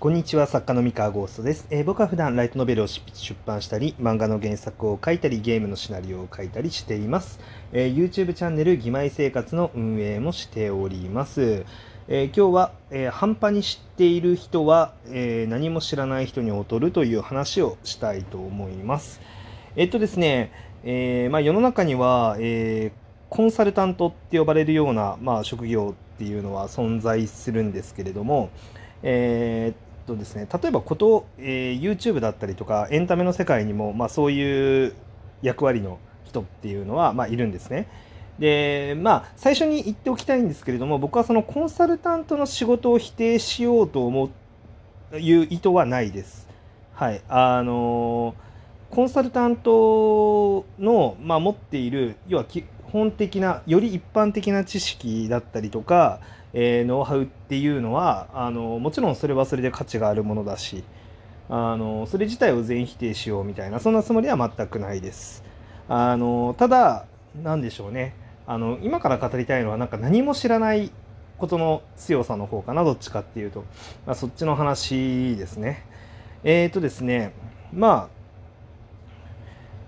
こんにちは作家の三河ゴーストです、えー、僕は普段ライトノベルを執筆出版したり漫画の原作を書いたりゲームのシナリオを書いたりしています、えー、YouTube チャンネル「義妹生活」の運営もしております、えー、今日は、え半端に知っている人は、え何も知らない人に劣るという話をしたいと思います。えっとですね、えまあ、世の中には、えコンサルタントって呼ばれるような、まあ、職業っていうのは存在するんですけれども、えーとですね、例えばこと、えー、YouTube だったりとかエンタメの世界にも、まあ、そういう役割の人っていうのは、まあ、いるんですね。でまあ最初に言っておきたいんですけれども僕はそのコンサルタントの仕事を否定しようと思ういう意図はないです。はい、あのコンサルタントの、まあ、持っている要は基本的なより一般的な知識だったりとかえー、ノウハウっていうのはあのもちろんそれはそれで価値があるものだしあのそれ自体を全否定しようみたいなそんなつもりは全くないです。あのただ何でしょうねあの今から語りたいのはなんか何も知らないことの強さの方かなどっちかっていうと、まあ、そっちの話ですね。えっ、ー、とですねまあ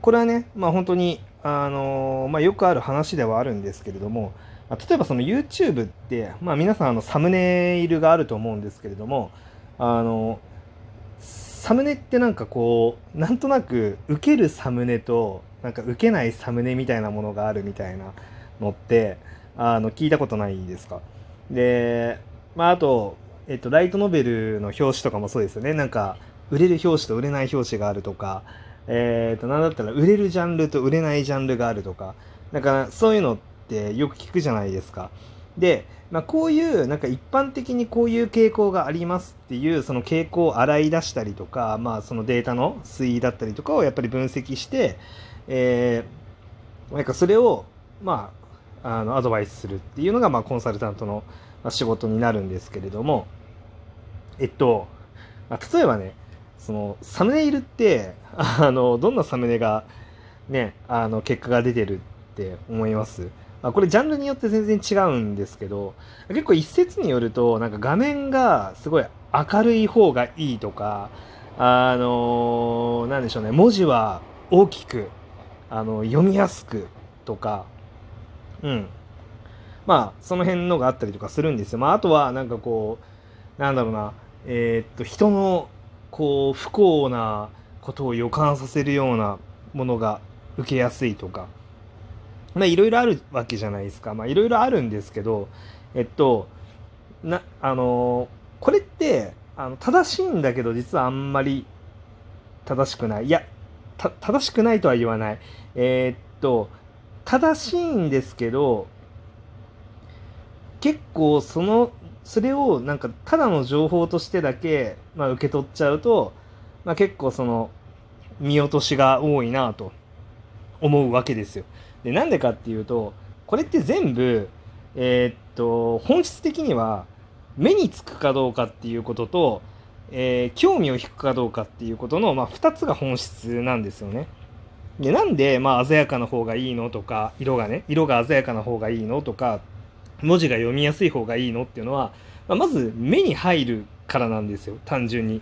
これはね、まあ、本当にあの、まあ、よくある話ではあるんですけれども例えばその YouTube って、まあ、皆さんあのサムネイルがあると思うんですけれどもあのサムネってなんかこうなんとなく受けるサムネとなんか受けないサムネみたいなものがあるみたいなのってあの聞いたことないですか？で、まあ、あと、えっと、ライトノベルの表紙とかもそうですよね。なんか売れる表紙と売れない表紙があるとかえっ、ー、と何だったら売れるジャンルと売れないジャンルがあるとかだかそういうのってよく聞くじゃないですか。で、まあ、こういうなんか一般的にこういう傾向がありますっていうその傾向を洗い出したりとか、まあ、そのデータの推移だったりとかをやっぱり分析して、えー、なんかそれを、まあ、あのアドバイスするっていうのが、まあ、コンサルタントの仕事になるんですけれどもえっと、まあ、例えばねそのサムネイルってあのどんなサムネがねあの結果が出てるって思います？まあ、これジャンルによって全然違うんですけど結構一説によるとなんか画面がすごい明るい方がいいとかあのー、でしょうね文字は大きくあの読みやすくとかうんまあその辺のがあったりとかするんですよ。まあ、あとはなんかこうなんだろうなえー、っと人のこう不幸なことを予感させるようなものが受けやすいとかまあいろいろあるわけじゃないですか。まあいろいろあるんですけど、えっと、な、あのこれって、あの正しいんだけど実はあんまり正しくない。いや、正しくないとは言わない。えー、っと、正しいんですけど、結構その、それをなんかただの情報としてだけ、まあ、受け取っちゃうと、まあ、結構その見落としが多いなと思うわけですよ。でなんでかっていうとこれって全部えー、っと本質的には目につくかどうかっていうことと、えー、興味を引くかどうかっていうことの、まあ、2つが本質なんですよね。でなんで、まあ、鮮やかな方がいいのとか色がね色が鮮やかな方がいいのとか文字が読みやすい方がいいのっていうのは、まあ、まず目に入るからなんですよ単純に。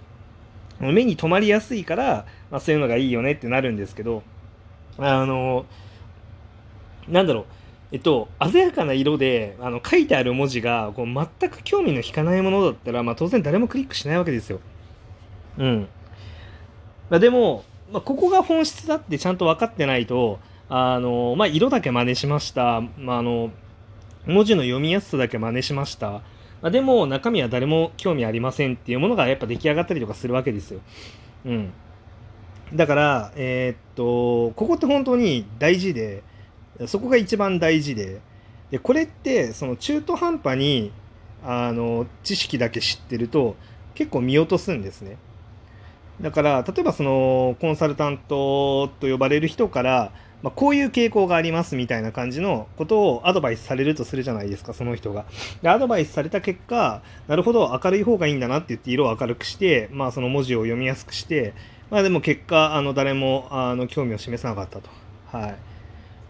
目に留まりやすいから、まあ、そういうのがいいよねってなるんですけどあのなんだろう、えっと、鮮やかな色であの書いてある文字がこう全く興味の引かないものだったら、まあ、当然誰もクリックしないわけですよ。うん。まあ、でも、まあ、ここが本質だってちゃんと分かってないと、あのまあ、色だけ真似しました、まあ、あの文字の読みやすさだけ真似しました、まあ、でも中身は誰も興味ありませんっていうものがやっぱ出来上がったりとかするわけですよ。うん、だから、えー、っとここって本当に大事で、そこが一番大事ででこれってその中途半端にあの知識だけ知ってると結構見落とすんですね。だから例えばそのコンサルタントと呼ばれる人から、まあ、こういう傾向がありますみたいな感じのことをアドバイスされるとするじゃないですかその人が。でアドバイスされた結果なるほど明るい方がいいんだなって言って色を明るくして、まあ、その文字を読みやすくしてまあでも結果あの誰もあの興味を示さなかったとはい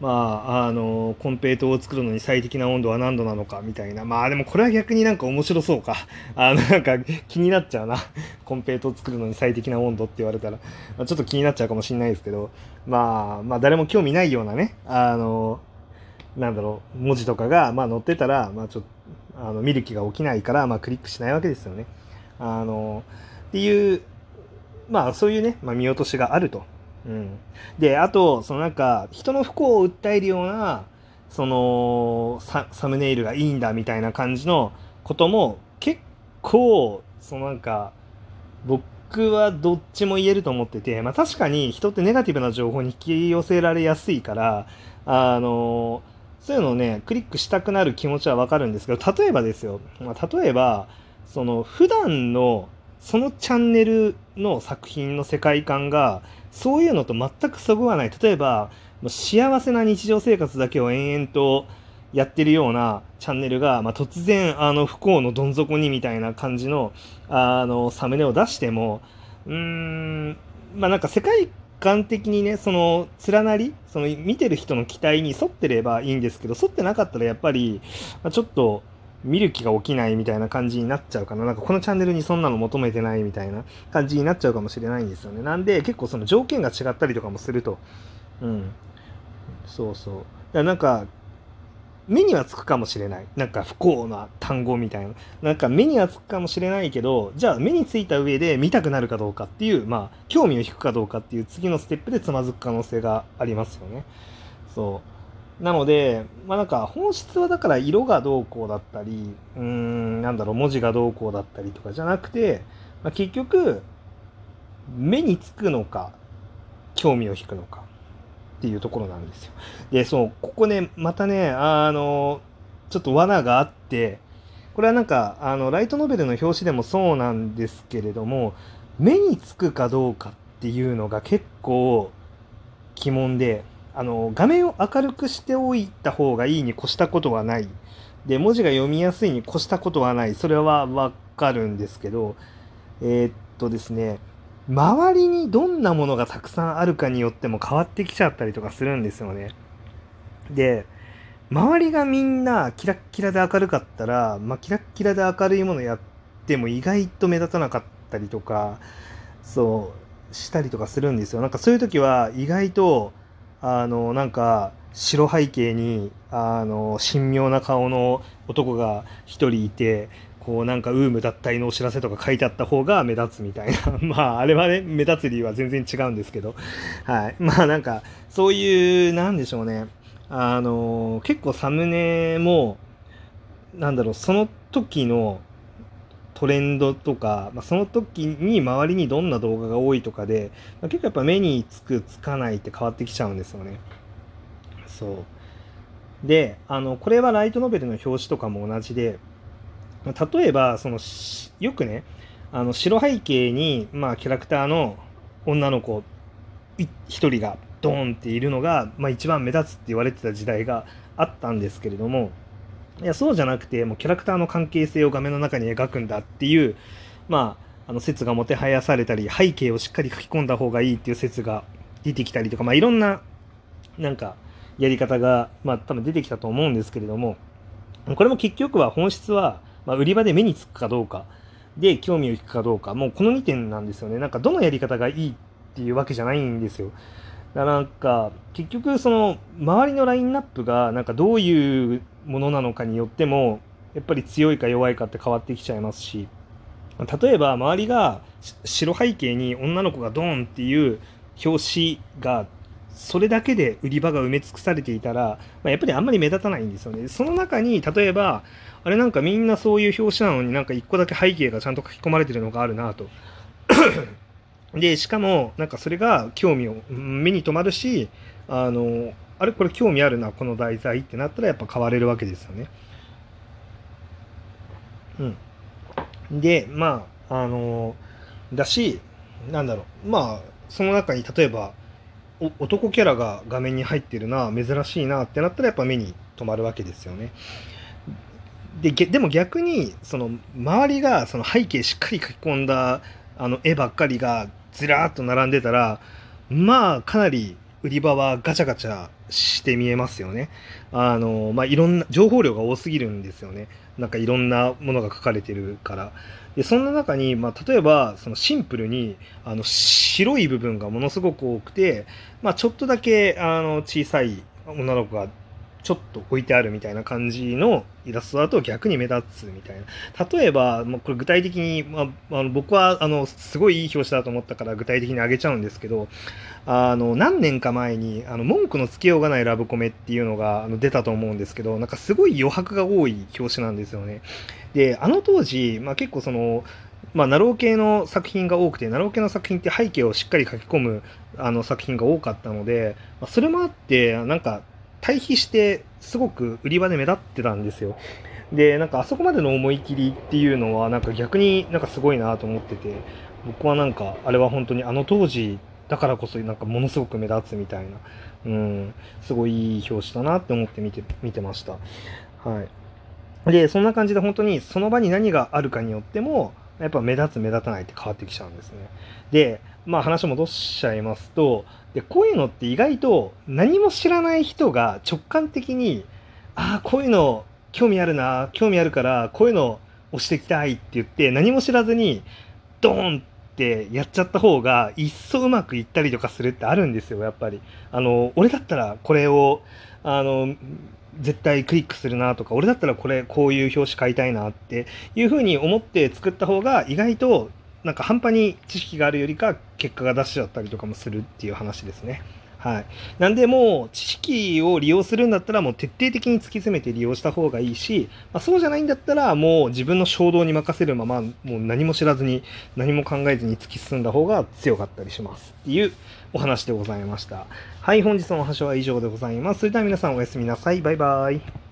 まあ、あの、コンペイトを作るのに最適な温度は何度なのかみたいな。まあでもこれは逆になんか面白そうか。あの、なんか気になっちゃうな。コンペイトを作るのに最適な温度って言われたら、まあ、ちょっと気になっちゃうかもしれないですけど、まあ、まあ誰も興味ないようなね、あの、なんだろう、文字とかが、まあ載ってたら、まあちょっと、あの、見る気が起きないから、まあクリックしないわけですよね。あの、っていう、まあそういうね、まあ、見落としがあると。うん、であとそのなんか人の不幸を訴えるようなそのサムネイルがいいんだみたいな感じのことも結構そのなんか僕はどっちも言えると思ってて、まあ、確かに人ってネガティブな情報に引き寄せられやすいからあのそういうのをねクリックしたくなる気持ちはわかるんですけど例えばですよ、まあ、例えばその普段のそのチャンネルの作品の世界観がそういうのと全くそぐわない。例えば幸せな日常生活だけを延々とやってるようなチャンネルが、まあ、突然あの不幸のどん底にみたいな感じのあのサムネを出してもうーんまあなんか世界観的にねその連なりその見てる人の期待に沿ってればいいんですけど沿ってなかったらやっぱり、まあ、ちょっと見る気が起きないみたいな感じになっちゃうかな。なんかこのチャンネルにそんなの求めてないみたいな感じになっちゃうかもしれないんですよね。なんで結構その条件が違ったりとかもすると。うん。そうそう。だからなんか、目にはつくかもしれない。なんか不幸な単語みたいな。なんか目にはつくかもしれないけど、じゃあ目についた上で見たくなるかどうかっていう、まあ、興味を引くかどうかっていう次のステップでつまずく可能性がありますよね。そう。なので、まあなんか本質はだから色がどうこうだったり、うーん、なんだろう、文字がどうこうだったりとかじゃなくて、まあ、結局、目につくのか、興味を引くのかっていうところなんですよ。で、そう、ここね、またね、あの、ちょっと罠があって、これはなんか、あの、ライトノベルの表紙でもそうなんですけれども、目につくかどうかっていうのが結構疑問で、あの画面を明るくしておいた方がいいに越したことはない。で文字が読みやすいに越したことはない。それはわかるんですけどえー、っとですね周りにどんなものがたくさんあるかによっても変わってきちゃったりとかするんですよね。で周りがみんなキラッキラで明るかったら、まあ、キラッキラで明るいものやっても意外と目立たなかったりとかそうしたりとかするんですよ。なんかそういう時は意外とあのなんか白背景にあの神妙な顔の男が一人いてこうなんかウーム脱退のお知らせとか書いてあった方が目立つみたいな。まああれはね目立つ理由は全然違うんですけど。はい。まあなんかそういうなんでしょうね。あの結構サムネもなんだろうその時のトレンドとか、まあ、その時に周りにどんな動画が多いとかで、まあ、結構やっぱ目につくつかないって変わってきちゃうんですよね。そう。で、あの、これはライトノベルの表紙とかも同じで、ま、例えば、その、よくね、あの、白背景に、まあ、キャラクターの女の子一人がドーンっているのが、まあ、一番目立つって言われてた時代があったんですけれども、いやそうじゃなくてもうキャラクターの関係性を画面の中に描くんだっていうまああの説がもてはやされたり背景をしっかり書き込んだ方がいいっていう説が出てきたりとかまあいろんななんかやり方がまあ多分出てきたと思うんですけれどもこれも結局は本質は、まあ、売り場で目につくかどうかで興味を引くかどうかもうこの2点なんですよね。なんかどのやり方がいいっていうわけじゃないんですよ。だなんか結局その周りのラインナップがなんかどういうものなのかによってもやっぱり強いか弱いかって変わってきちゃいますし例えば周りが白背景に女の子がドーンっていう表紙がそれだけで売り場が埋め尽くされていたら、まあ、やっぱりあんまり目立たないんですよね。その中に例えばあれなんかみんなそういう表紙なのになんか1個だけ背景がちゃんと書き込まれてるのがあるなと。でしかもなんかそれが興味を目に留まるしあのあれこれ興味あるなこの題材ってなったらやっぱ買われるわけですよね。うん、でまああのだしなんだろうまあその中に例えば男キャラが画面に入ってるな珍しいなってなったらやっぱ目に留まるわけですよね。ででも逆にその周りがその背景しっかり書き込んだあの絵ばっかりがずらーっと並んでたらまあかなり売り場はガチャガチャして見えますよね。あの、まあ、いろんな、情報量が多すぎるんですよね。なんかいろんなものが書かれてるから。で、そんな中に、まあ、例えば、そのシンプルに、あの、白い部分がものすごく多くて、まあ、ちょっとだけ、あの、小さい女の子がちょっと置いてあるみたいな感じのイラストだと逆に目立つみたいな。例えば、もうこれ具体的に、まあ、あの僕はあのすごいいい表紙だと思ったから具体的にあげちゃうんですけど、あの何年か前にあの文句のつけようがないラブコメっていうのがあの出たと思うんですけど、なんかすごい余白が多い表紙なんですよね。で、あの当時、まあ、結構その、まあ、なろう系の作品が多くて、なろう系の作品って背景をしっかり書き込むあの作品が多かったので、まあ、それもあって、なんか対比してすごく売り場で目立ってたんですよ。で、なんかあそこまでの思い切りっていうのはなんか逆になんかすごいなと思ってて、僕はなんかあれは本当にあの当時だからこそなんかものすごく目立つみたいな、うん、すごいいい表紙だなって思って見て、見てました。はい。で、そんな感じで本当にその場に何があるかによっても、やっぱ目立つ目立たないって変わってきちゃうんですね。で、まあ話戻しちゃいますと、でこういうのって意外と何も知らない人が直感的に、ああ、こういうの興味あるな、興味あるからこういうの押していきたいって言って何も知らずにドーンってやっちゃった方が一層うまくいったりとかするってあるんですよ、やっぱり。あの、俺だったらこれを、あの、絶対クリックするなとか、俺だったらこれ、こういう表紙買いたいなっていうふうに思って作った方が意外となんか半端に知識があるよりか結果が出しちゃったりとかもするっていう話ですね。はい。なんでもう知識を利用するんだったらもう徹底的に突き詰めて利用した方がいいし、まあ、そうじゃないんだったらもう自分の衝動に任せるままもう何も知らずに何も考えずに突き進んだ方が強かったりしますっていうお話でございました。はい、本日のお話は以上でございます。それでは皆さんおやすみなさい。バイバイ。